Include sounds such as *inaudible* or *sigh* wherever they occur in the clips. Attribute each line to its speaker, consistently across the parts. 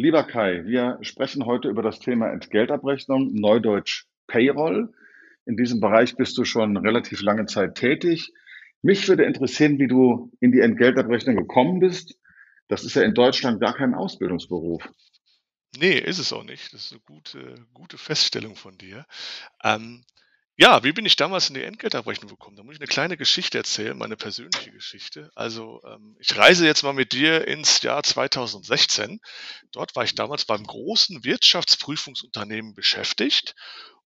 Speaker 1: Lieber Kai, wir sprechen heute über das Thema Entgeltabrechnung, Neudeutsch Payroll. In diesem Bereich bist du schon relativ lange Zeit tätig. Mich würde interessieren, wie du in die Entgeltabrechnung gekommen bist. Das ist ja in Deutschland gar kein Ausbildungsberuf.
Speaker 2: Nee, ist es auch nicht. Das ist eine gute, gute Feststellung von dir. Ähm, ja, wie bin ich damals in die Entgeltabrechnung gekommen? Da muss ich eine kleine Geschichte erzählen, meine persönliche Geschichte. Also, ähm, ich reise jetzt mal mit dir ins Jahr 2016. Dort war ich damals beim großen Wirtschaftsprüfungsunternehmen beschäftigt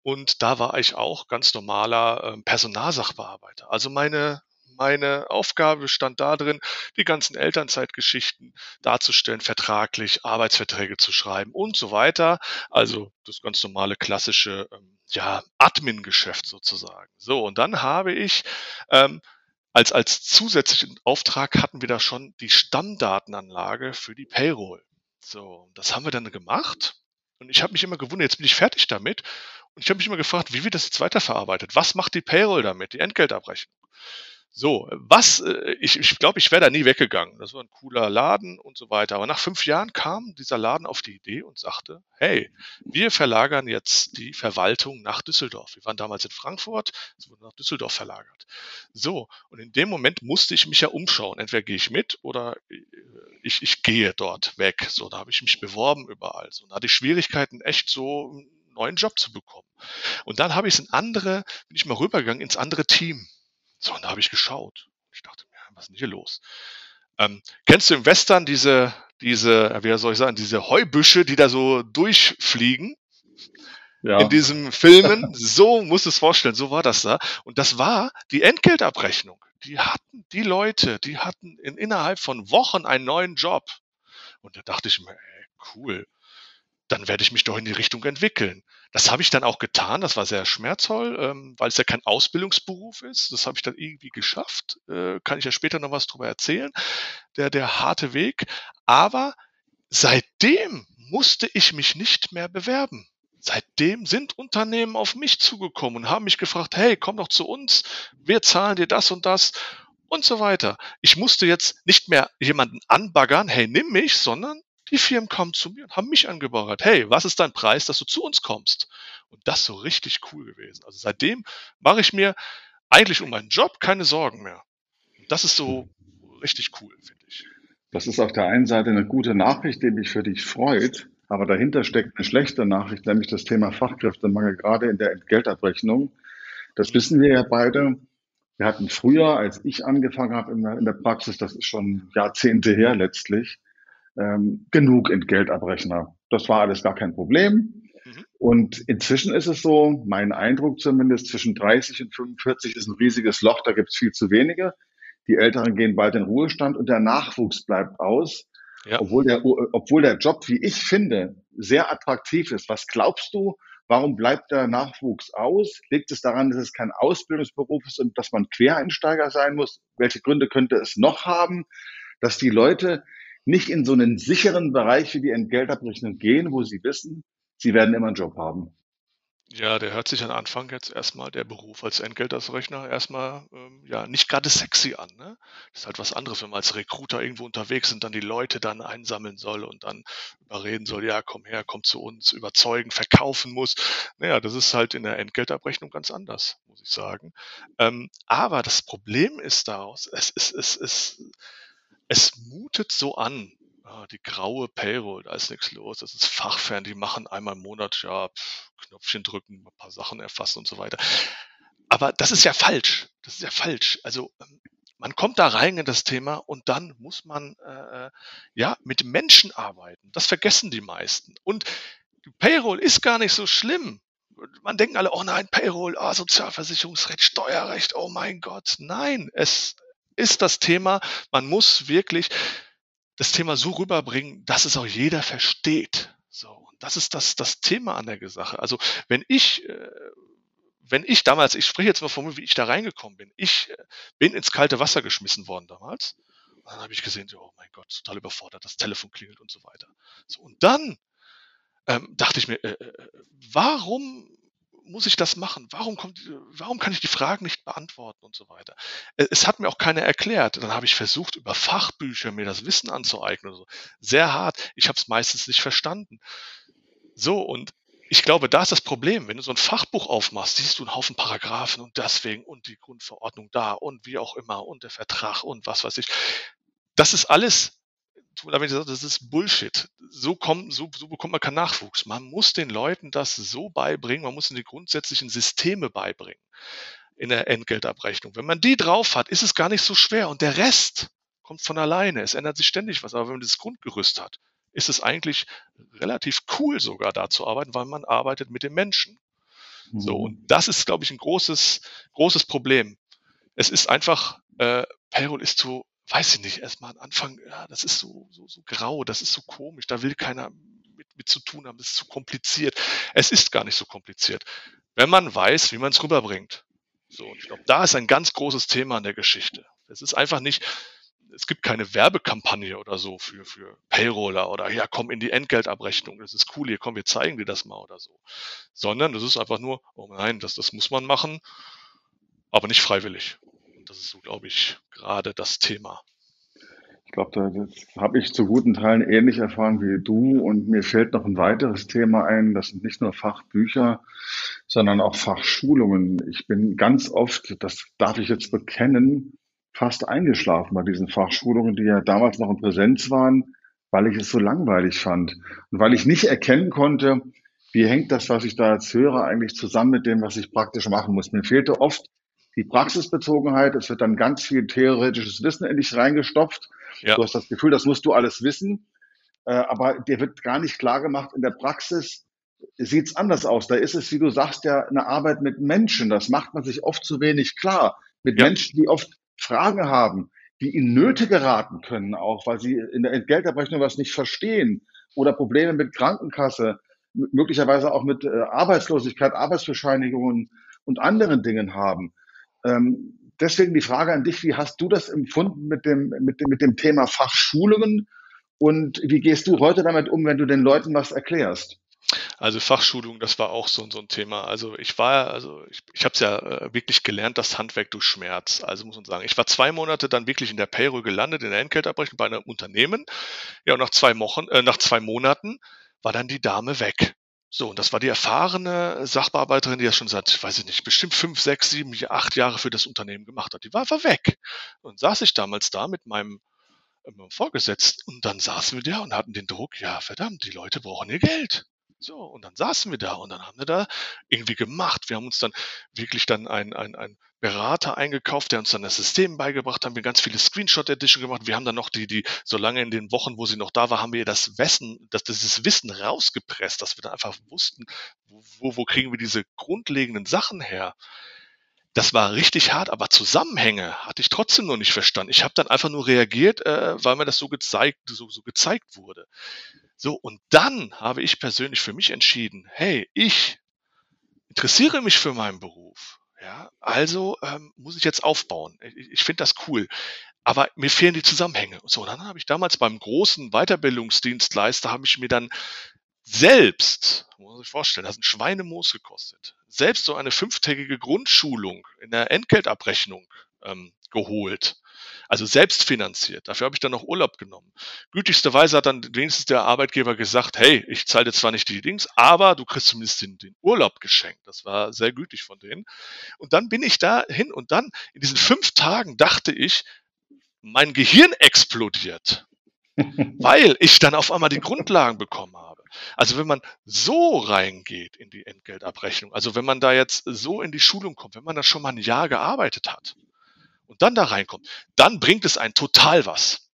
Speaker 2: und da war ich auch ganz normaler ähm, Personalsachbearbeiter. Also meine meine Aufgabe stand darin, die ganzen Elternzeitgeschichten darzustellen, vertraglich, Arbeitsverträge zu schreiben und so weiter. Also das ganz normale klassische ähm, ja, Admin-Geschäft sozusagen. So, und dann habe ich ähm, als, als zusätzlichen Auftrag hatten wir da schon die Stammdatenanlage für die Payroll. So, das haben wir dann gemacht. Und ich habe mich immer gewundert, jetzt bin ich fertig damit. Und ich habe mich immer gefragt, wie wird das jetzt weiterverarbeitet? Was macht die Payroll damit, die Entgeltabrechnung? So, was, äh, ich ich glaube, ich wäre da nie weggegangen. Das war ein cooler Laden und so weiter. Aber nach fünf Jahren kam dieser Laden auf die Idee und sagte, hey, wir verlagern jetzt die Verwaltung nach Düsseldorf. Wir waren damals in Frankfurt, es wurde nach Düsseldorf verlagert. So, und in dem Moment musste ich mich ja umschauen. Entweder gehe ich mit oder äh, ich, ich gehe dort weg. So, da habe ich mich beworben überall. So, da hatte ich Schwierigkeiten, echt so einen neuen Job zu bekommen. Und dann habe ich es in andere, bin ich mal rübergegangen ins andere Team. So, und da habe ich geschaut. Ich dachte mir, was ist denn hier los? Ähm, kennst du im Western diese, diese, wie soll ich sagen, diese Heubüsche, die da so durchfliegen? Ja. In diesen Filmen, so musst du es vorstellen, so war das da. Und das war die Entgeltabrechnung. Die hatten, die Leute, die hatten in, innerhalb von Wochen einen neuen Job. Und da dachte ich mir, ey, cool dann werde ich mich doch in die Richtung entwickeln. Das habe ich dann auch getan. Das war sehr schmerzvoll, ähm, weil es ja kein Ausbildungsberuf ist. Das habe ich dann irgendwie geschafft. Äh, kann ich ja später noch was drüber erzählen. Der, der harte Weg. Aber seitdem musste ich mich nicht mehr bewerben. Seitdem sind Unternehmen auf mich zugekommen und haben mich gefragt, hey, komm doch zu uns, wir zahlen dir das und das und so weiter. Ich musste jetzt nicht mehr jemanden anbaggern, hey, nimm mich, sondern die Firmen kamen zu mir und haben mich angebaggert. Hey, was ist dein Preis, dass du zu uns kommst? Und das ist so richtig cool gewesen. Also seitdem mache ich mir eigentlich um meinen Job keine Sorgen mehr. Das ist so richtig cool, finde ich.
Speaker 1: Das ist auf der einen Seite eine gute Nachricht, die mich für dich freut, aber dahinter steckt eine schlechte Nachricht, nämlich das Thema Fachkräftemangel, gerade in der Entgeltabrechnung. Das wissen wir ja beide. Wir hatten früher, als ich angefangen habe in der Praxis, das ist schon Jahrzehnte her letztlich, ähm, genug Entgeltabrechner. Das war alles gar kein Problem. Mhm. Und inzwischen ist es so, mein Eindruck zumindest, zwischen 30 und 45 ist ein riesiges Loch, da gibt es viel zu wenige. Die Älteren gehen bald in Ruhestand und der Nachwuchs bleibt aus. Ja. Obwohl, der, obwohl der Job, wie ich finde, sehr attraktiv ist. Was glaubst du, warum bleibt der Nachwuchs aus? Liegt es daran, dass es kein Ausbildungsberuf ist und dass man Quereinsteiger sein muss? Welche Gründe könnte es noch haben? Dass die Leute nicht in so einen sicheren Bereich wie die Entgeltabrechnung gehen, wo sie wissen, sie werden immer einen Job haben.
Speaker 2: Ja, der hört sich am Anfang jetzt erstmal der Beruf als Entgeltabrechner erstmal ähm, ja nicht gerade sexy an. Ne? Das ist halt was anderes, wenn man als Recruiter irgendwo unterwegs sind, dann die Leute dann einsammeln soll und dann überreden soll, ja, komm her, komm zu uns, überzeugen, verkaufen muss. Naja, das ist halt in der Entgeltabrechnung ganz anders, muss ich sagen. Ähm, aber das Problem ist daraus, es ist, es ist, es mutet so an, ah, die graue Payroll, da ist nichts los, das ist fachfern, die machen einmal im Monat, ja, Knöpfchen drücken, ein paar Sachen erfassen und so weiter. Aber das ist ja falsch. Das ist ja falsch. Also ähm, man kommt da rein in das Thema und dann muss man äh, äh, ja mit Menschen arbeiten. Das vergessen die meisten. Und Payroll ist gar nicht so schlimm. Man denkt alle, oh nein, Payroll, oh, Sozialversicherungsrecht, Steuerrecht, oh mein Gott. Nein, es ist das Thema, man muss wirklich das Thema so rüberbringen, dass es auch jeder versteht. So, und das ist das, das Thema an der Sache. Also wenn ich, äh, wenn ich damals, ich spreche jetzt mal von mir, wie ich da reingekommen bin. Ich äh, bin ins kalte Wasser geschmissen worden damals. Und dann habe ich gesehen, oh mein Gott, total überfordert, das Telefon klingelt und so weiter. So, und dann ähm, dachte ich mir, äh, äh warum muss ich das machen? Warum kommt, warum kann ich die Fragen nicht beantworten und so weiter? Äh, es hat mir auch keiner erklärt. Dann habe ich versucht, über Fachbücher mir das Wissen anzueignen. So. Sehr hart. Ich habe es meistens nicht verstanden. So, und ich glaube, da ist das Problem. Wenn du so ein Fachbuch aufmachst, siehst du einen Haufen Paragraphen und deswegen und die Grundverordnung da und wie auch immer und der Vertrag und was weiß ich. Das ist alles das ist Bullshit. So, kommt, so, so bekommt man keinen Nachwuchs. Man muss den Leuten das so beibringen, man muss ihnen die grundsätzlichen Systeme beibringen in der Entgeltabrechnung. Wenn man die drauf hat, ist es gar nicht so schwer und der Rest kommt von alleine. Es ändert sich ständig was. Aber wenn man das Grundgerüst hat, ist es eigentlich relativ cool sogar da zu arbeiten, weil man arbeitet mit den Menschen. So, mhm. und das ist, glaube ich, ein großes, großes Problem. Es ist einfach, äh, Payroll ist zu weiß ich nicht, erstmal Anfang, ja, das ist so, so, so grau, das ist so komisch, da will keiner mit, mit zu tun haben, das ist zu kompliziert. Es ist gar nicht so kompliziert, wenn man weiß, wie man es rüberbringt. So, und ich glaube, da ist ein ganz großes Thema an der Geschichte. Es ist einfach nicht, es gibt keine Werbekampagne oder so für, für Payroller oder ja, komm in die Entgeltabrechnung, das ist cool, hier komm, wir zeigen dir das mal oder so. Sondern das ist einfach nur, oh nein, das, das muss man machen, aber nicht freiwillig. Das ist so, glaube ich, gerade das Thema.
Speaker 1: Ich glaube, das habe ich zu guten Teilen ähnlich erfahren wie du. Und mir fällt noch ein weiteres Thema ein. Das sind nicht nur Fachbücher, sondern auch Fachschulungen. Ich bin ganz oft, das darf ich jetzt bekennen, fast eingeschlafen bei diesen Fachschulungen, die ja damals noch in Präsenz waren, weil ich es so langweilig fand. Und weil ich nicht erkennen konnte, wie hängt das, was ich da jetzt höre, eigentlich zusammen mit dem, was ich praktisch machen muss. Mir fehlte oft die Praxisbezogenheit. Es wird dann ganz viel theoretisches Wissen in dich reingestopft. Ja. Du hast das Gefühl, das musst du alles wissen. Äh, aber dir wird gar nicht klar gemacht, in der Praxis sieht es anders aus. Da ist es, wie du sagst, ja eine Arbeit mit Menschen. Das macht man sich oft zu wenig klar. Mit ja. Menschen, die oft Fragen haben, die in Nöte geraten können, auch weil sie in der Entgeltabrechnung was nicht verstehen oder Probleme mit Krankenkasse, möglicherweise auch mit äh, Arbeitslosigkeit, Arbeitsbescheinigungen und anderen Dingen haben. Ähm, deswegen die Frage an dich, wie hast du das empfunden mit dem, mit dem, mit dem Thema Fachschulungen und wie gehst du heute damit um, wenn du den Leuten was erklärst?
Speaker 2: Also Fachschulung, das war auch so, so ein Thema. Also ich war, also ich, ich habe es ja äh, wirklich gelernt, das Handwerk durch Schmerz. Also muss man sagen, ich war zwei Monate dann wirklich in der Payroll gelandet, in der Entgeltabrechnung bei einem Unternehmen. Ja, und nach zwei Wochen, äh, nach zwei Monaten war dann die Dame weg. So, und das war die erfahrene Sachbearbeiterin, die ja schon seit, weiß ich nicht, bestimmt fünf, sechs, sieben, acht Jahre für das Unternehmen gemacht hat. Die war einfach weg. Und saß ich damals da mit meinem, mit meinem Vorgesetzten und dann saßen wir da und hatten den Druck, ja, verdammt, die Leute brauchen ihr Geld. So, und dann saßen wir da und dann haben wir da irgendwie gemacht. Wir haben uns dann wirklich dann ein, ein, ein Berater eingekauft, der uns dann das System beigebracht hat, wir ganz viele Screenshot-Edition gemacht. Wir haben dann noch die, die, so lange in den Wochen, wo sie noch da war, haben wir das Wissen, das, dieses Wissen rausgepresst, dass wir dann einfach wussten, wo, wo kriegen wir diese grundlegenden Sachen her. Das war richtig hart, aber Zusammenhänge hatte ich trotzdem noch nicht verstanden. Ich habe dann einfach nur reagiert, äh, weil mir das so gezeigt, so, so gezeigt wurde. So, und dann habe ich persönlich für mich entschieden, hey, ich interessiere mich für meinen Beruf. Ja, also ähm, muss ich jetzt aufbauen. Ich, ich finde das cool. Aber mir fehlen die Zusammenhänge. So, dann habe ich damals beim großen Weiterbildungsdienstleister, habe ich mir dann selbst, muss man sich vorstellen, das hat ein Schweinemoos gekostet, selbst so eine fünftägige Grundschulung in der Entgeltabrechnung ähm, geholt. Also selbst finanziert. Dafür habe ich dann noch Urlaub genommen. Gütigsterweise hat dann wenigstens der Arbeitgeber gesagt, hey, ich zahle dir zwar nicht die Dings, aber du kriegst zumindest den, den Urlaub geschenkt. Das war sehr gütig von denen. Und dann bin ich da hin und dann in diesen fünf Tagen dachte ich, mein Gehirn explodiert, *laughs* weil ich dann auf einmal die Grundlagen bekommen habe. Also wenn man so reingeht in die Entgeltabrechnung, also wenn man da jetzt so in die Schulung kommt, wenn man da schon mal ein Jahr gearbeitet hat, und dann da reinkommt, dann bringt es ein total was.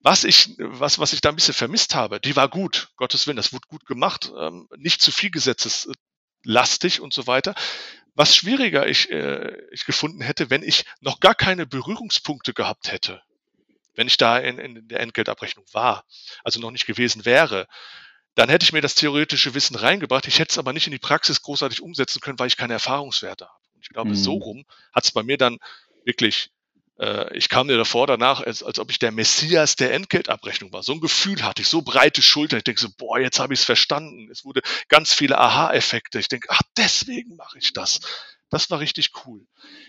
Speaker 2: Was ich, was, was ich da ein bisschen vermisst habe, die war gut, Gottes Willen, das wurde gut gemacht, ähm, nicht zu viel gesetzeslastig und so weiter. Was schwieriger ich, äh, ich gefunden hätte, wenn ich noch gar keine Berührungspunkte gehabt hätte, wenn ich da in, in der Entgeltabrechnung war, also noch nicht gewesen wäre, dann hätte ich mir das theoretische Wissen reingebracht. Ich hätte es aber nicht in die Praxis großartig umsetzen können, weil ich keine Erfahrungswerte habe. Und ich glaube, mhm. so rum hat es bei mir dann wirklich ich kam mir davor danach, als, als ob ich der Messias der Entgeltabrechnung war. So ein Gefühl hatte ich, so breite Schultern. Ich denke so, boah, jetzt habe ich es verstanden. Es wurde ganz viele Aha-Effekte. Ich denke, ach, deswegen mache ich das. Das war richtig cool.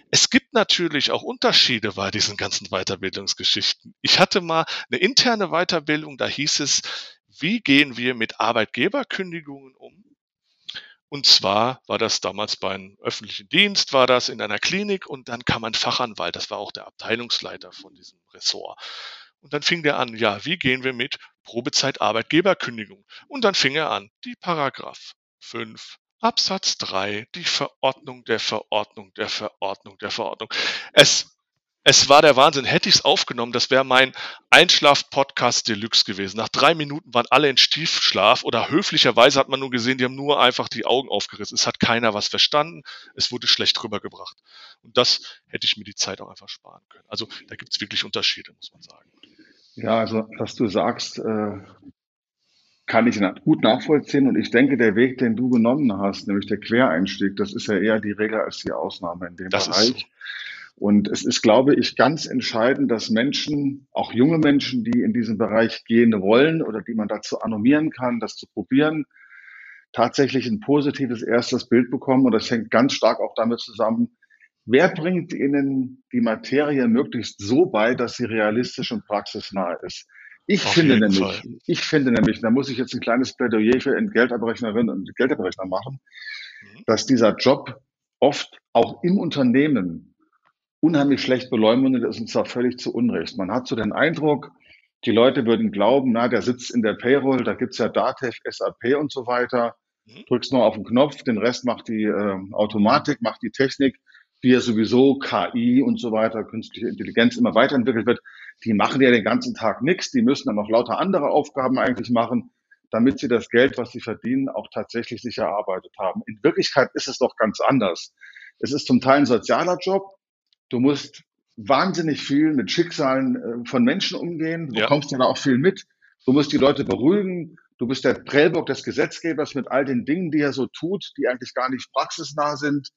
Speaker 2: Es gibt natürlich auch Unterschiede bei diesen ganzen Weiterbildungsgeschichten. Ich hatte mal eine interne Weiterbildung, da hieß es, wie gehen wir mit Arbeitgeberkündigungen um? Und zwar war das damals beim öffentlichen Dienst, war das in einer Klinik und dann kam ein Fachanwalt, das war auch der Abteilungsleiter von diesem Ressort. Und dann fing der an, ja, wie gehen wir mit Probezeit Arbeitgeberkündigung? Und dann fing er an, die Paragraph 5 Absatz 3, die Verordnung der Verordnung der Verordnung der Verordnung. Es es war der Wahnsinn. Hätte ich es aufgenommen, das wäre mein Einschlaf-Podcast Deluxe gewesen. Nach drei Minuten waren alle in Stiefschlaf oder höflicherweise hat man nur gesehen, die haben nur einfach die Augen aufgerissen. Es hat keiner was verstanden. Es wurde schlecht rübergebracht. Und das hätte ich mir die Zeit auch einfach sparen können. Also da gibt es wirklich Unterschiede, muss man sagen.
Speaker 1: Ja, also was du sagst, äh, kann ich gut nachvollziehen. Und ich denke, der Weg, den du genommen hast, nämlich der Quereinstieg, das ist ja eher die Regel als die Ausnahme in dem das Bereich. Ist so. Und es ist, glaube ich, ganz entscheidend, dass Menschen, auch junge Menschen, die in diesen Bereich gehen wollen oder die man dazu animieren kann, das zu probieren, tatsächlich ein positives erstes Bild bekommen. Und das hängt ganz stark auch damit zusammen, wer bringt ihnen die Materie möglichst so bei, dass sie realistisch und praxisnah ist. Ich Auf finde nämlich, Fall. ich finde nämlich, da muss ich jetzt ein kleines Plädoyer für Entgeltabrechnerinnen und Geldabrechner machen, mhm. dass dieser Job oft auch im Unternehmen unheimlich schlecht beleumundet ist und zwar völlig zu Unrecht. Man hat so den Eindruck, die Leute würden glauben, na, der sitzt in der Payroll, da gibt's ja Datev, SAP und so weiter. Mhm. Drückst nur auf den Knopf, den Rest macht die äh, Automatik, macht die Technik, die ja sowieso KI und so weiter, künstliche Intelligenz immer weiterentwickelt wird. Die machen ja den ganzen Tag nichts, die müssen dann noch lauter andere Aufgaben eigentlich machen, damit sie das Geld, was sie verdienen, auch tatsächlich sich erarbeitet haben. In Wirklichkeit ist es doch ganz anders. Es ist zum Teil ein sozialer Job, Du musst wahnsinnig viel mit Schicksalen äh, von Menschen umgehen. Du ja. bekommst ja da auch viel mit. Du musst die Leute beruhigen. Du bist der Prellbock des Gesetzgebers mit all den Dingen, die er so tut, die eigentlich gar nicht praxisnah sind.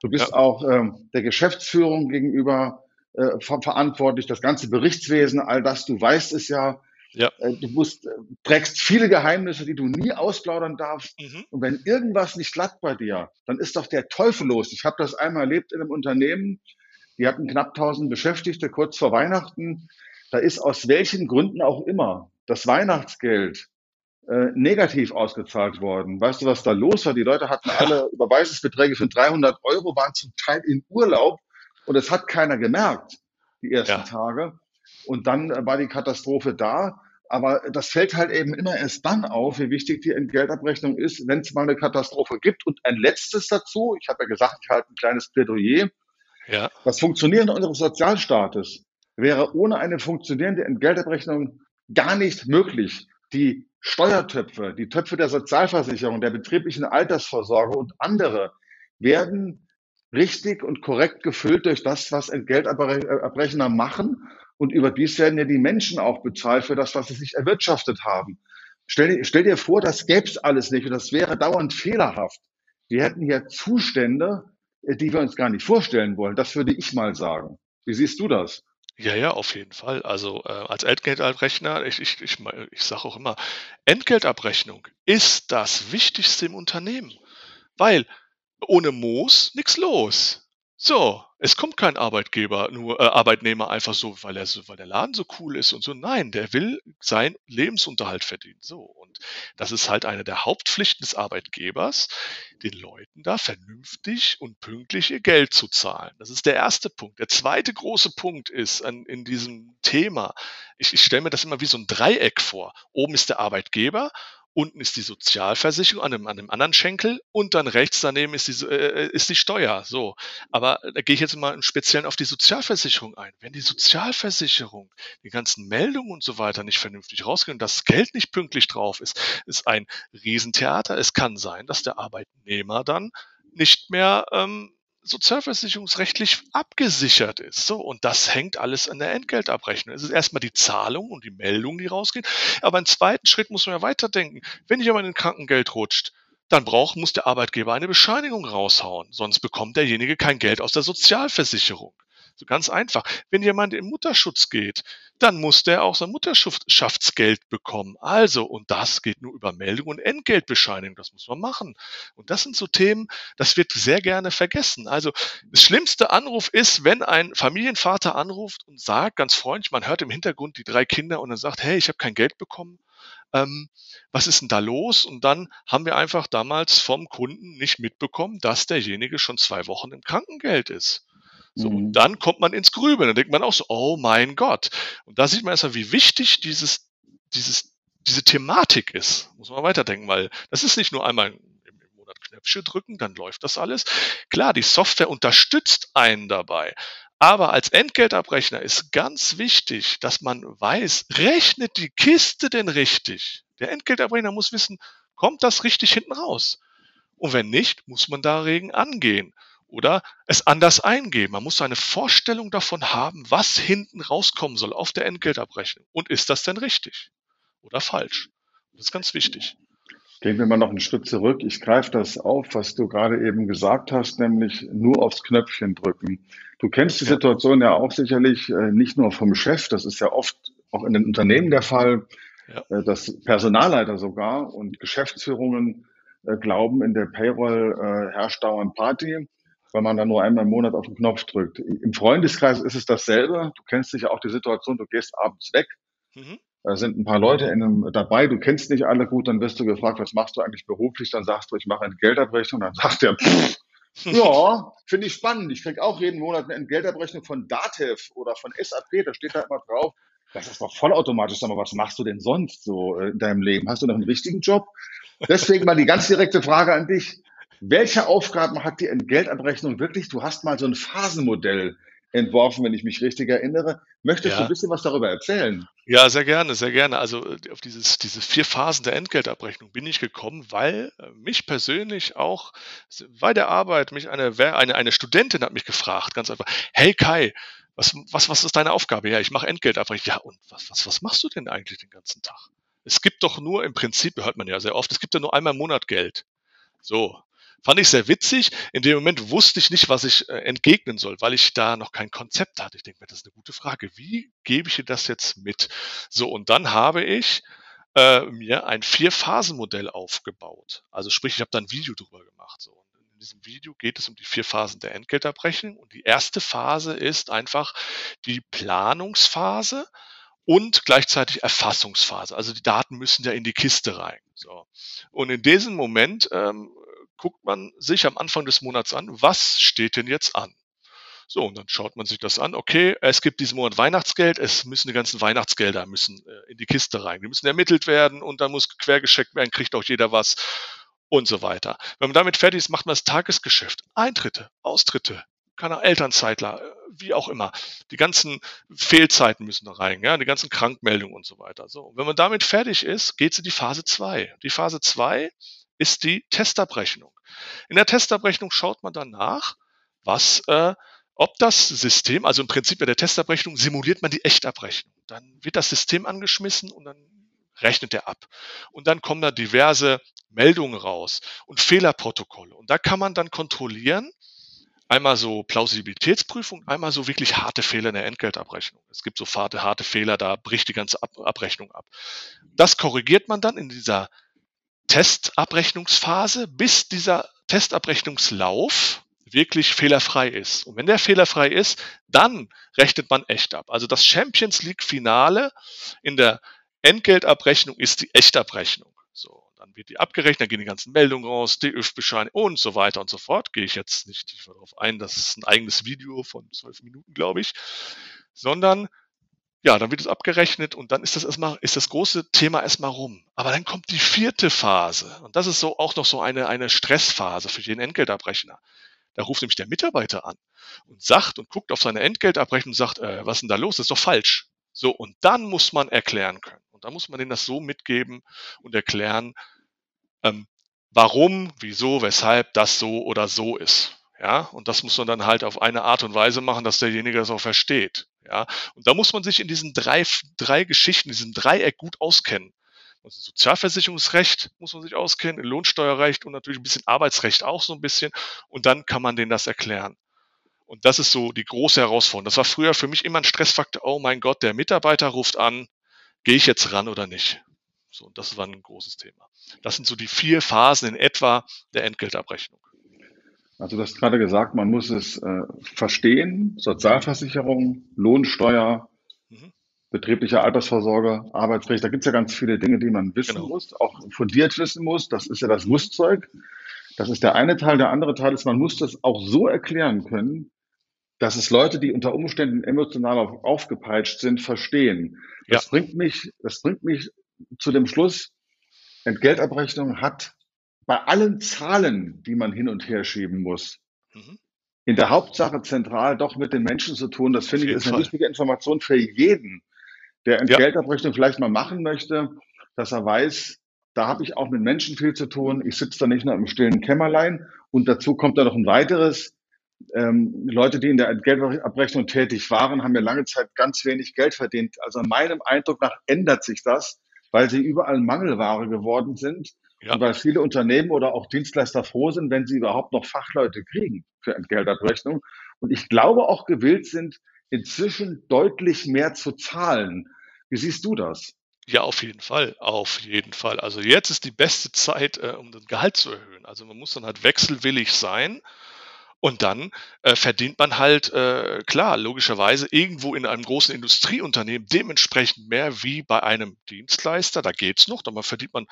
Speaker 1: Du bist ja. auch ähm, der Geschäftsführung gegenüber äh, ver verantwortlich, das ganze Berichtswesen, all das, du weißt es ja. ja. Äh, du musst, äh, trägst viele Geheimnisse, die du nie ausplaudern darfst. Mhm. Und wenn irgendwas nicht glatt bei dir, dann ist doch der Teufel los. Ich habe das einmal erlebt in einem Unternehmen, die hatten knapp 1000 Beschäftigte kurz vor Weihnachten. Da ist aus welchen Gründen auch immer das Weihnachtsgeld äh, negativ ausgezahlt worden. Weißt du, was da los war? Die Leute hatten alle *laughs* Überweisungsbeträge von 300 Euro, waren zum Teil in Urlaub und es hat keiner gemerkt, die ersten ja. Tage. Und dann äh, war die Katastrophe da. Aber das fällt halt eben immer erst dann auf, wie wichtig die Entgeltabrechnung ist, wenn es mal eine Katastrophe gibt. Und ein letztes dazu, ich habe ja gesagt, ich halte ein kleines Plädoyer. Ja. Das Funktionieren unseres Sozialstaates wäre ohne eine funktionierende Entgeltabrechnung gar nicht möglich. Die Steuertöpfe, die Töpfe der Sozialversicherung, der betrieblichen Altersvorsorge und andere werden richtig und korrekt gefüllt durch das, was Entgeltabrechner machen. Und überdies werden ja die Menschen auch bezahlt für das, was sie sich erwirtschaftet haben. Stell, stell dir vor, das gäbe es alles nicht und das wäre dauernd fehlerhaft. Wir hätten hier Zustände, die wir uns gar nicht vorstellen wollen. Das würde ich mal sagen. Wie siehst du das?
Speaker 2: Ja, ja, auf jeden Fall. Also äh, als Entgeltabrechner, ich, ich, ich, ich sage auch immer, Entgeltabrechnung ist das Wichtigste im Unternehmen. Weil ohne Moos nichts los. So, es kommt kein Arbeitgeber, nur äh, Arbeitnehmer einfach so, weil er so, weil der Laden so cool ist und so. Nein, der will seinen Lebensunterhalt verdienen. So und das ist halt eine der Hauptpflichten des Arbeitgebers, den Leuten da vernünftig und pünktlich ihr Geld zu zahlen. Das ist der erste Punkt. Der zweite große Punkt ist an, in diesem Thema. Ich, ich stelle mir das immer wie so ein Dreieck vor. Oben ist der Arbeitgeber Unten ist die Sozialversicherung an einem, an einem anderen Schenkel und dann rechts daneben ist die, äh, ist die Steuer. So. Aber da gehe ich jetzt mal im Speziellen auf die Sozialversicherung ein. Wenn die Sozialversicherung die ganzen Meldungen und so weiter nicht vernünftig rausgehen und das Geld nicht pünktlich drauf ist, ist ein Riesentheater. Es kann sein, dass der Arbeitnehmer dann nicht mehr ähm, sozialversicherungsrechtlich abgesichert ist. So, und das hängt alles an der Entgeltabrechnung. Es ist erstmal die Zahlung und die Meldung, die rausgehen. Aber im zweiten Schritt muss man ja weiterdenken. Wenn jemand in Krankengeld rutscht, dann braucht, muss der Arbeitgeber eine Bescheinigung raushauen. Sonst bekommt derjenige kein Geld aus der Sozialversicherung. So ganz einfach. Wenn jemand in Mutterschutz geht, dann muss der auch sein Mutterschaftsgeld bekommen. Also, und das geht nur über Meldung und Entgeltbescheinigung. Das muss man machen. Und das sind so Themen, das wird sehr gerne vergessen. Also, das schlimmste Anruf ist, wenn ein Familienvater anruft und sagt, ganz freundlich, man hört im Hintergrund die drei Kinder und er sagt, hey, ich habe kein Geld bekommen ähm, was ist denn da los? Und dann haben wir einfach damals vom Kunden nicht mitbekommen, dass derjenige schon zwei Wochen im Krankengeld ist. So, mhm. und dann kommt man ins Grübeln. Dann denkt man auch so, oh mein Gott. Und da sieht man erstmal, wie wichtig dieses, dieses, diese Thematik ist. Muss man weiterdenken, weil das ist nicht nur einmal im Monat Knöpfchen drücken, dann läuft das alles. Klar, die Software unterstützt einen dabei. Aber als Entgeltabrechner ist ganz wichtig, dass man weiß, rechnet die Kiste denn richtig? Der Entgeltabrechner muss wissen, kommt das richtig hinten raus? Und wenn nicht, muss man dagegen angehen oder es anders eingeben. Man muss eine Vorstellung davon haben, was hinten rauskommen soll auf der Entgeltabrechnung. Und ist das denn richtig oder falsch? Das ist ganz wichtig.
Speaker 1: Gehen wir mal noch einen Schritt zurück. Ich greife das auf, was du gerade eben gesagt hast, nämlich nur aufs Knöpfchen drücken. Du kennst die Situation ja auch sicherlich äh, nicht nur vom Chef, das ist ja oft auch in den Unternehmen der Fall, ja. äh, dass Personalleiter sogar und Geschäftsführungen äh, glauben, in der Payroll äh, herrscht dauernd Party, weil man dann nur einmal im Monat auf den Knopf drückt. Im Freundeskreis ist es dasselbe. Du kennst sicher auch die Situation, du gehst abends weg. Mhm da sind ein paar Leute in einem, dabei, du kennst nicht alle gut, dann wirst du gefragt, was machst du eigentlich beruflich? Dann sagst du, ich mache eine Geldabrechnung. Dann sagt er, pff, *laughs* ja, finde ich spannend. Ich krieg auch jeden Monat eine Geldabrechnung von Datev oder von SAP, da steht da immer drauf. Das ist doch vollautomatisch. Sag mal, was machst du denn sonst so äh, in deinem Leben? Hast du noch einen richtigen Job? Deswegen mal die ganz direkte Frage an dich. Welche Aufgaben hat die Entgeltabrechnung wirklich? Du hast mal so ein Phasenmodell entworfen, wenn ich mich richtig erinnere. Möchtest ja. du ein bisschen was darüber erzählen?
Speaker 2: Ja, sehr gerne, sehr gerne. Also äh, auf dieses, diese vier Phasen der Entgeltabrechnung bin ich gekommen, weil äh, mich persönlich auch bei der Arbeit, mich eine, eine, eine Studentin hat mich gefragt, ganz einfach, hey Kai, was, was, was ist deine Aufgabe? Ja, ich mache Entgeltabrechnung. Ja, und was, was, was machst du denn eigentlich den ganzen Tag? Es gibt doch nur im Prinzip, hört man ja sehr oft, es gibt ja nur einmal im Monat Geld. So, Fand ich sehr witzig. In dem Moment wusste ich nicht, was ich äh, entgegnen soll, weil ich da noch kein Konzept hatte. Ich denke mir, das ist eine gute Frage. Wie gebe ich dir das jetzt mit? So, und dann habe ich äh, mir ein Vier-Phasen-Modell aufgebaut. Also sprich, ich habe da ein Video drüber gemacht. So. Und in diesem Video geht es um die vier Phasen der Entgeltabrechnung. Und die erste Phase ist einfach die Planungsphase und gleichzeitig Erfassungsphase. Also die Daten müssen ja in die Kiste rein. So. Und in diesem Moment ähm, guckt man sich am Anfang des Monats an, was steht denn jetzt an? So, und dann schaut man sich das an. Okay, es gibt diesen Monat Weihnachtsgeld, es müssen die ganzen Weihnachtsgelder müssen äh, in die Kiste rein. Die müssen ermittelt werden und dann muss quergeschickt werden, kriegt auch jeder was und so weiter. Wenn man damit fertig ist, macht man das Tagesgeschäft. Eintritte, Austritte, keine Elternzeitler, äh, wie auch immer. Die ganzen Fehlzeiten müssen da rein, ja, die ganzen Krankmeldungen und so weiter. So, und wenn man damit fertig ist, geht es in die Phase 2. Die Phase 2 ist die Testabrechnung. In der Testabrechnung schaut man dann nach, was, äh, ob das System, also im Prinzip bei der Testabrechnung simuliert man die Echtabrechnung. Dann wird das System angeschmissen und dann rechnet er ab. Und dann kommen da diverse Meldungen raus und Fehlerprotokolle. Und da kann man dann kontrollieren, einmal so Plausibilitätsprüfung, einmal so wirklich harte Fehler in der Entgeltabrechnung. Es gibt so harte, harte Fehler, da bricht die ganze Ab Abrechnung ab. Das korrigiert man dann in dieser Testabrechnungsphase, bis dieser Testabrechnungslauf wirklich fehlerfrei ist. Und wenn der fehlerfrei ist, dann rechnet man echt ab. Also das Champions League Finale in der Entgeltabrechnung ist die Echtabrechnung. So, dann wird die abgerechnet, dann gehen die ganzen Meldungen raus, DÜV-Bescheinigung und so weiter und so fort. Gehe ich jetzt nicht darauf ein, das ist ein eigenes Video von zwölf Minuten, glaube ich, sondern ja, dann wird es abgerechnet und dann ist das erstmal, ist das große Thema erstmal rum. Aber dann kommt die vierte Phase. Und das ist so auch noch so eine, eine Stressphase für jeden Entgeltabrechner. Da ruft nämlich der Mitarbeiter an und sagt und guckt auf seine Entgeltabrechnung und sagt, äh, was ist denn da los? Das ist doch falsch. So, und dann muss man erklären können. Und dann muss man denen das so mitgeben und erklären, ähm, warum, wieso, weshalb das so oder so ist. Ja, und das muss man dann halt auf eine Art und Weise machen, dass derjenige das auch versteht. Ja, und da muss man sich in diesen drei, drei Geschichten, diesem Dreieck gut auskennen. Also Sozialversicherungsrecht muss man sich auskennen, Lohnsteuerrecht und natürlich ein bisschen Arbeitsrecht auch so ein bisschen. Und dann kann man denen das erklären. Und das ist so die große Herausforderung. Das war früher für mich immer ein Stressfaktor. Oh mein Gott, der Mitarbeiter ruft an, gehe ich jetzt ran oder nicht? So, das war ein großes Thema. Das sind so die vier Phasen in etwa der Entgeltabrechnung.
Speaker 1: Also du hast gerade gesagt, man muss es äh, verstehen, Sozialversicherung, Lohnsteuer, mhm. betrieblicher Altersvorsorge, Arbeitsrecht, da gibt es ja ganz viele Dinge, die man wissen genau. muss, auch fundiert wissen muss. Das ist ja das Musszeug. Das ist der eine Teil. Der andere Teil ist, man muss das auch so erklären können, dass es Leute, die unter Umständen emotional auf, aufgepeitscht sind, verstehen. Das ja. bringt mich, das bringt mich zu dem Schluss, Entgeltabrechnung hat bei allen Zahlen, die man hin und her schieben muss, mhm. in der Hauptsache zentral doch mit den Menschen zu tun. Das finde ich ist eine Fall. wichtige Information für jeden, der Entgeltabrechnung ja. vielleicht mal machen möchte, dass er weiß, da habe ich auch mit Menschen viel zu tun. Ich sitze da nicht nur im stillen Kämmerlein. Und dazu kommt da noch ein weiteres. Ähm, Leute, die in der Geldabrechnung tätig waren, haben ja lange Zeit ganz wenig Geld verdient. Also meinem Eindruck nach ändert sich das, weil sie überall Mangelware geworden sind. Ja. Weil viele Unternehmen oder auch Dienstleister froh sind, wenn sie überhaupt noch Fachleute kriegen für Entgeltabrechnung. Und ich glaube auch gewillt sind, inzwischen deutlich mehr zu zahlen. Wie siehst du das?
Speaker 2: Ja, auf jeden Fall, auf jeden Fall. Also jetzt ist die beste Zeit, äh, um das Gehalt zu erhöhen. Also man muss dann halt wechselwillig sein und dann äh, verdient man halt, äh, klar, logischerweise irgendwo in einem großen Industrieunternehmen dementsprechend mehr wie bei einem Dienstleister. Da geht's noch, da verdient man,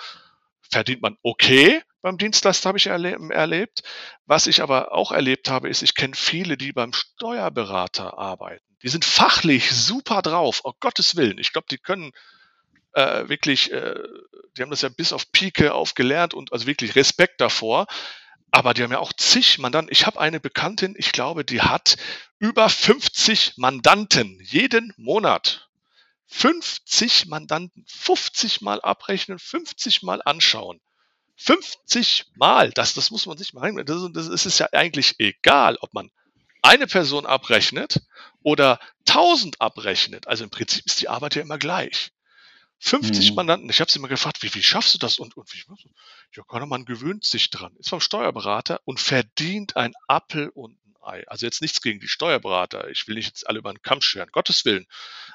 Speaker 2: verdient man okay beim Dienstleister, habe ich erle erlebt. Was ich aber auch erlebt habe, ist, ich kenne viele, die beim Steuerberater arbeiten. Die sind fachlich super drauf, oh Gottes Willen. Ich glaube, die können äh, wirklich, äh, die haben das ja bis auf Pike aufgelernt und also wirklich Respekt davor. Aber die haben ja auch zig Mandanten. Ich habe eine Bekanntin, ich glaube, die hat über 50 Mandanten jeden Monat. 50 Mandanten, 50 Mal abrechnen, 50 Mal anschauen. 50 Mal, das, das muss man sich mal rein. Das, das ist ja eigentlich egal, ob man eine Person abrechnet oder 1000 abrechnet. Also im Prinzip ist die Arbeit ja immer gleich. 50 mhm. Mandanten. Ich habe sie immer gefragt, wie, wie schaffst du das? Und, und wie, ja, man gewöhnt sich dran. Ist vom Steuerberater und verdient ein Appel und. Also jetzt nichts gegen die Steuerberater. Ich will nicht jetzt alle über den Kamm scheren, Gottes Willen.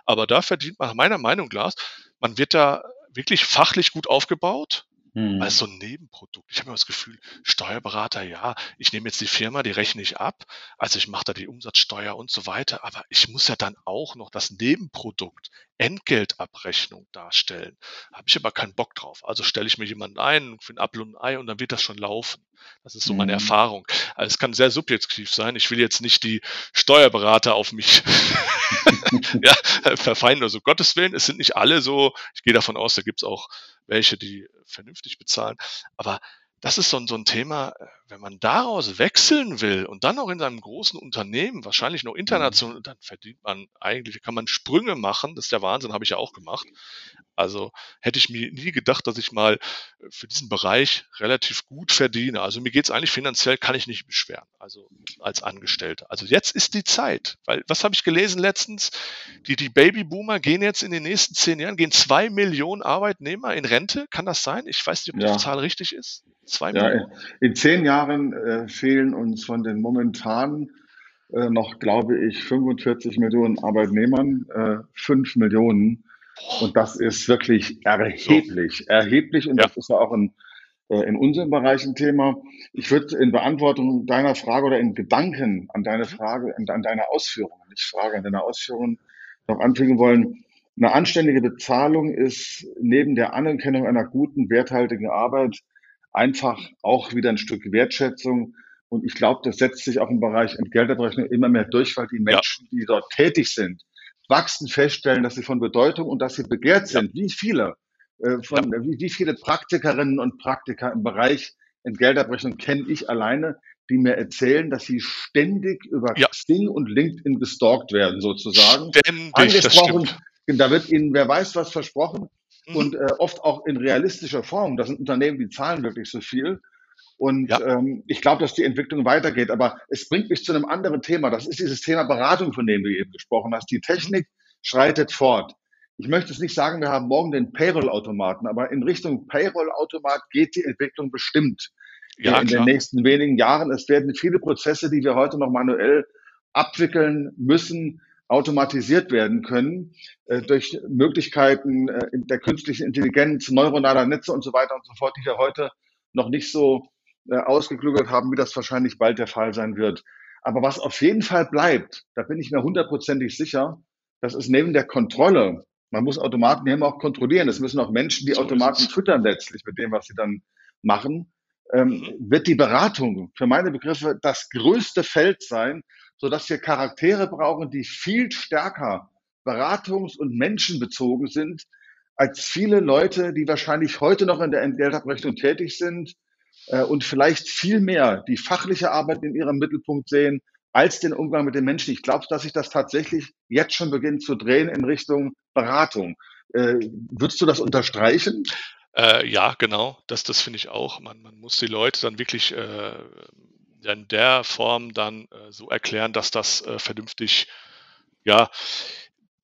Speaker 2: Aber da verdient man meiner Meinung nach, man wird da wirklich fachlich gut aufgebaut Mhm. Als so ein Nebenprodukt. Ich habe immer das Gefühl, Steuerberater, ja, ich nehme jetzt die Firma, die rechne ich ab, also ich mache da die Umsatzsteuer und so weiter, aber ich muss ja dann auch noch das Nebenprodukt, Entgeltabrechnung darstellen. Habe ich aber keinen Bock drauf. Also stelle ich mir jemanden ein für ein Apfel und ein Ei und dann wird das schon laufen. Das ist so meine mhm. Erfahrung. Also es kann sehr subjektiv sein. Ich will jetzt nicht die Steuerberater auf mich *laughs* ja, verfeinden oder so. Gottes Willen, es sind nicht alle so. Ich gehe davon aus, da gibt es auch welche, die vernünftig bezahlen. Aber das ist so ein, so ein Thema, äh, wenn man daraus wechseln will und dann auch in seinem großen Unternehmen, wahrscheinlich noch international, dann verdient man eigentlich, kann man Sprünge machen. Das ist der Wahnsinn, habe ich ja auch gemacht. Also hätte ich mir nie gedacht, dass ich mal äh, für diesen Bereich relativ gut verdiene. Also mir geht es eigentlich finanziell, kann ich nicht beschweren, also als Angestellter. Also jetzt ist die Zeit, weil was habe ich gelesen letztens? Die, die Babyboomer gehen jetzt in den nächsten zehn Jahren, gehen zwei Millionen Arbeitnehmer in Rente. Kann das sein? Ich weiß nicht, ob ja. die Zahl richtig ist.
Speaker 1: Zwei ja. In zehn Jahren äh, fehlen uns von den momentanen äh, noch, glaube ich, 45 Millionen Arbeitnehmern äh, 5 Millionen. Und das ist wirklich erheblich, so. erheblich. Und ja. das ist ja auch ein, äh, in unserem Bereich ein Thema. Ich würde in Beantwortung deiner Frage oder in Gedanken an deine Frage, an, an deine Ausführungen, nicht Frage, an deine Ausführungen noch anfügen wollen. Eine anständige Bezahlung ist neben der Anerkennung einer guten, werthaltigen Arbeit einfach auch wieder ein Stück Wertschätzung. Und ich glaube, das setzt sich auch im Bereich Entgeltabrechnung immer mehr durch, weil die Menschen, ja. die dort tätig sind, wachsen feststellen, dass sie von Bedeutung und dass sie begehrt sind. Ja. Wie viele, äh, von, ja. wie, wie viele Praktikerinnen und Praktiker im Bereich Entgeltabrechnung kenne ich alleine, die mir erzählen, dass sie ständig über ja. Xing und LinkedIn gestalkt werden, sozusagen. Ständig, Angesprochen, da wird ihnen, wer weiß was versprochen mhm. und äh, oft auch in realistischer Form. Das sind Unternehmen, die zahlen wirklich so viel. Und ja. ähm, ich glaube, dass die Entwicklung weitergeht. Aber es bringt mich zu einem anderen Thema. Das ist dieses Thema Beratung, von dem du eben gesprochen hast. Die Technik schreitet fort. Ich möchte es nicht sagen, wir haben morgen den Payroll-Automaten, aber in Richtung Payroll-Automat geht die Entwicklung bestimmt ja, in klar. den nächsten wenigen Jahren. Es werden viele Prozesse, die wir heute noch manuell abwickeln müssen, automatisiert werden können äh, durch Möglichkeiten äh, der künstlichen Intelligenz, neuronaler Netze und so weiter und so fort, die wir heute noch nicht so äh, ausgeklügelt haben, wie das wahrscheinlich bald der Fall sein wird. Aber was auf jeden Fall bleibt, da bin ich mir hundertprozentig sicher, das ist neben der Kontrolle. Man muss Automaten immer auch kontrollieren. Es müssen auch Menschen die so Automaten füttern letztlich mit dem, was sie dann machen. Ähm, mhm. wird die Beratung für meine Begriffe das größte Feld sein, so dass wir Charaktere brauchen, die viel stärker beratungs- und menschenbezogen sind, als viele Leute, die wahrscheinlich heute noch in der Entgeltabrechnung tätig sind äh, und vielleicht viel mehr die fachliche Arbeit in ihrem Mittelpunkt sehen, als den Umgang mit den Menschen. Ich glaube, dass sich das tatsächlich jetzt schon beginnt zu drehen in Richtung Beratung. Äh, würdest du das unterstreichen?
Speaker 2: Äh, ja, genau. Das, das finde ich auch. Man, man muss die Leute dann wirklich äh, in der Form dann äh, so erklären, dass das äh, vernünftig, ja,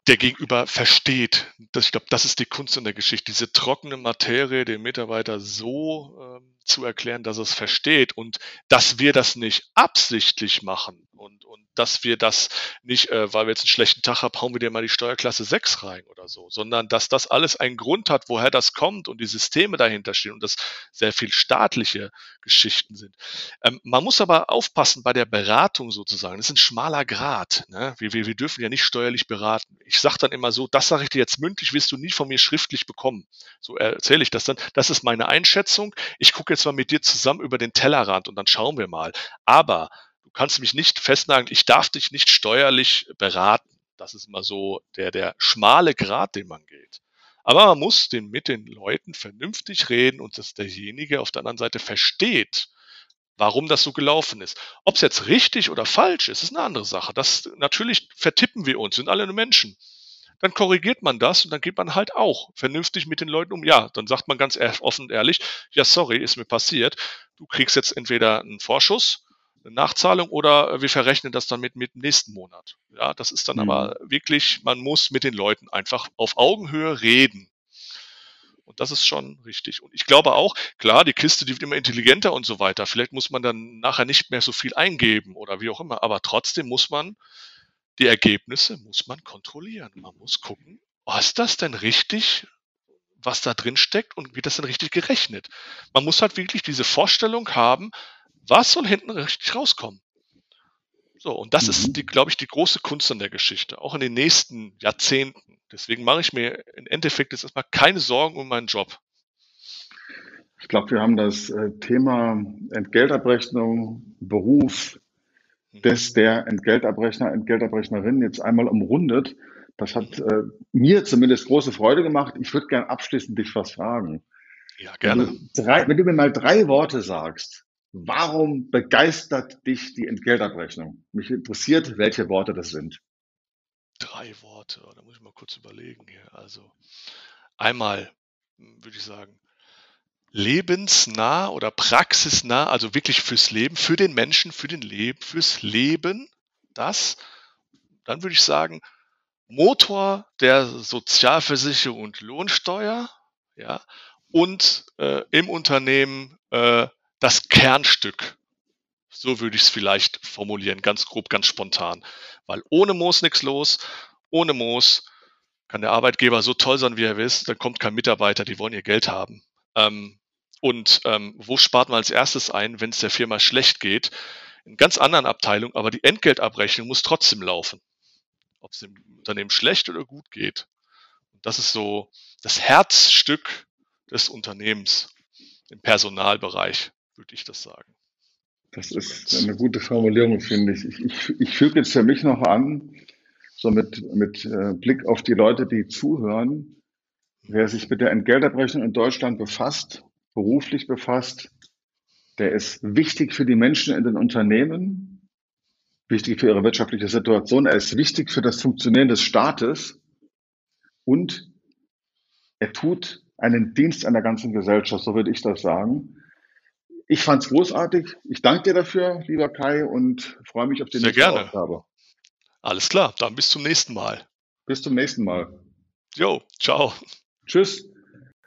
Speaker 2: der Gegenüber versteht. Das, ich glaube, das ist die Kunst in der Geschichte, diese trockene Materie dem Mitarbeiter so ähm, zu erklären, dass es versteht und dass wir das nicht absichtlich machen und, und dass wir das nicht, äh, weil wir jetzt einen schlechten Tag haben, hauen wir dir mal die Steuerklasse 6 rein oder so, sondern dass das alles einen Grund hat, woher das kommt und die Systeme dahinter stehen und das sehr viel staatliche Geschichten sind. Ähm, man muss aber aufpassen bei der Beratung sozusagen. Das ist ein schmaler Grad. Ne? Wir, wir, wir dürfen ja nicht steuerlich beraten. Ich sage dann immer so, das sage ich dir jetzt mündlich, wirst du nie von mir schriftlich bekommen. So erzähle ich das dann. Das ist meine Einschätzung. Ich gucke jetzt mal mit dir zusammen über den Tellerrand und dann schauen wir mal. Aber du kannst mich nicht festnageln, ich darf dich nicht steuerlich beraten. Das ist immer so der, der schmale Grad, den man geht. Aber man muss den, mit den Leuten vernünftig reden und dass derjenige auf der anderen Seite versteht, warum das so gelaufen ist. Ob es jetzt richtig oder falsch ist, ist eine andere Sache. Das natürlich vertippen wir uns, sind alle nur Menschen. Dann korrigiert man das und dann geht man halt auch vernünftig mit den Leuten um. Ja, dann sagt man ganz offen und ehrlich, ja, sorry, ist mir passiert. Du kriegst jetzt entweder einen Vorschuss, eine Nachzahlung oder wir verrechnen das dann mit, mit dem nächsten Monat. Ja, das ist dann mhm. aber wirklich, man muss mit den Leuten einfach auf Augenhöhe reden. Und das ist schon richtig. Und ich glaube auch, klar, die Kiste, die wird immer intelligenter und so weiter. Vielleicht muss man dann nachher nicht mehr so viel eingeben oder wie auch immer. Aber trotzdem muss man die Ergebnisse muss man kontrollieren. Man muss gucken, ist das denn richtig, was da drin steckt und wird das denn richtig gerechnet? Man muss halt wirklich diese Vorstellung haben, was soll hinten richtig rauskommen. So, und das mhm. ist, die, glaube ich, die große Kunst an der Geschichte, auch in den nächsten Jahrzehnten. Deswegen mache ich mir im Endeffekt jetzt erstmal keine Sorgen um meinen Job.
Speaker 1: Ich glaube, wir haben das äh, Thema Entgeltabrechnung, Beruf des der Entgeltabrechner, Entgeltabrechnerin jetzt einmal umrundet. Das hat äh, mir zumindest große Freude gemacht. Ich würde gerne abschließend dich was fragen.
Speaker 2: Ja, gerne.
Speaker 1: Wenn du, drei, wenn du mir mal drei Worte sagst, warum begeistert dich die Entgeltabrechnung? Mich interessiert, welche Worte das sind.
Speaker 2: Drei Worte, da muss ich mal kurz überlegen hier. Also einmal würde ich sagen, lebensnah oder praxisnah, also wirklich fürs Leben, für den Menschen, für den Leben, fürs Leben, das. Dann würde ich sagen, Motor der Sozialversicherung und Lohnsteuer, ja, und äh, im Unternehmen äh, das Kernstück. So würde ich es vielleicht formulieren, ganz grob, ganz spontan. Weil ohne Moos nichts los, ohne Moos kann der Arbeitgeber so toll sein, wie er will, dann kommt kein Mitarbeiter, die wollen ihr Geld haben. Ähm, und ähm, wo spart man als erstes ein, wenn es der Firma schlecht geht? In ganz anderen Abteilungen, aber die Entgeltabrechnung muss trotzdem laufen. Ob es dem Unternehmen schlecht oder gut geht. Das ist so das Herzstück des Unternehmens im Personalbereich, würde ich das sagen.
Speaker 1: Das ist eine gute Formulierung, finde ich. Ich, ich, ich füge jetzt für mich noch an, so mit, mit äh, Blick auf die Leute, die zuhören, wer sich mit der Entgeltabrechnung in Deutschland befasst, beruflich befasst, der ist wichtig für die Menschen in den Unternehmen, wichtig für ihre wirtschaftliche Situation, er ist wichtig für das Funktionieren des Staates und er tut einen Dienst an der ganzen Gesellschaft, so würde ich das sagen. Ich fand es großartig. Ich danke dir dafür, lieber Kai, und freue mich auf die
Speaker 2: Sehr nächste gerne. Aufgabe. Alles klar, dann bis zum nächsten Mal.
Speaker 1: Bis zum nächsten Mal.
Speaker 2: Jo, ciao.
Speaker 1: Tschüss.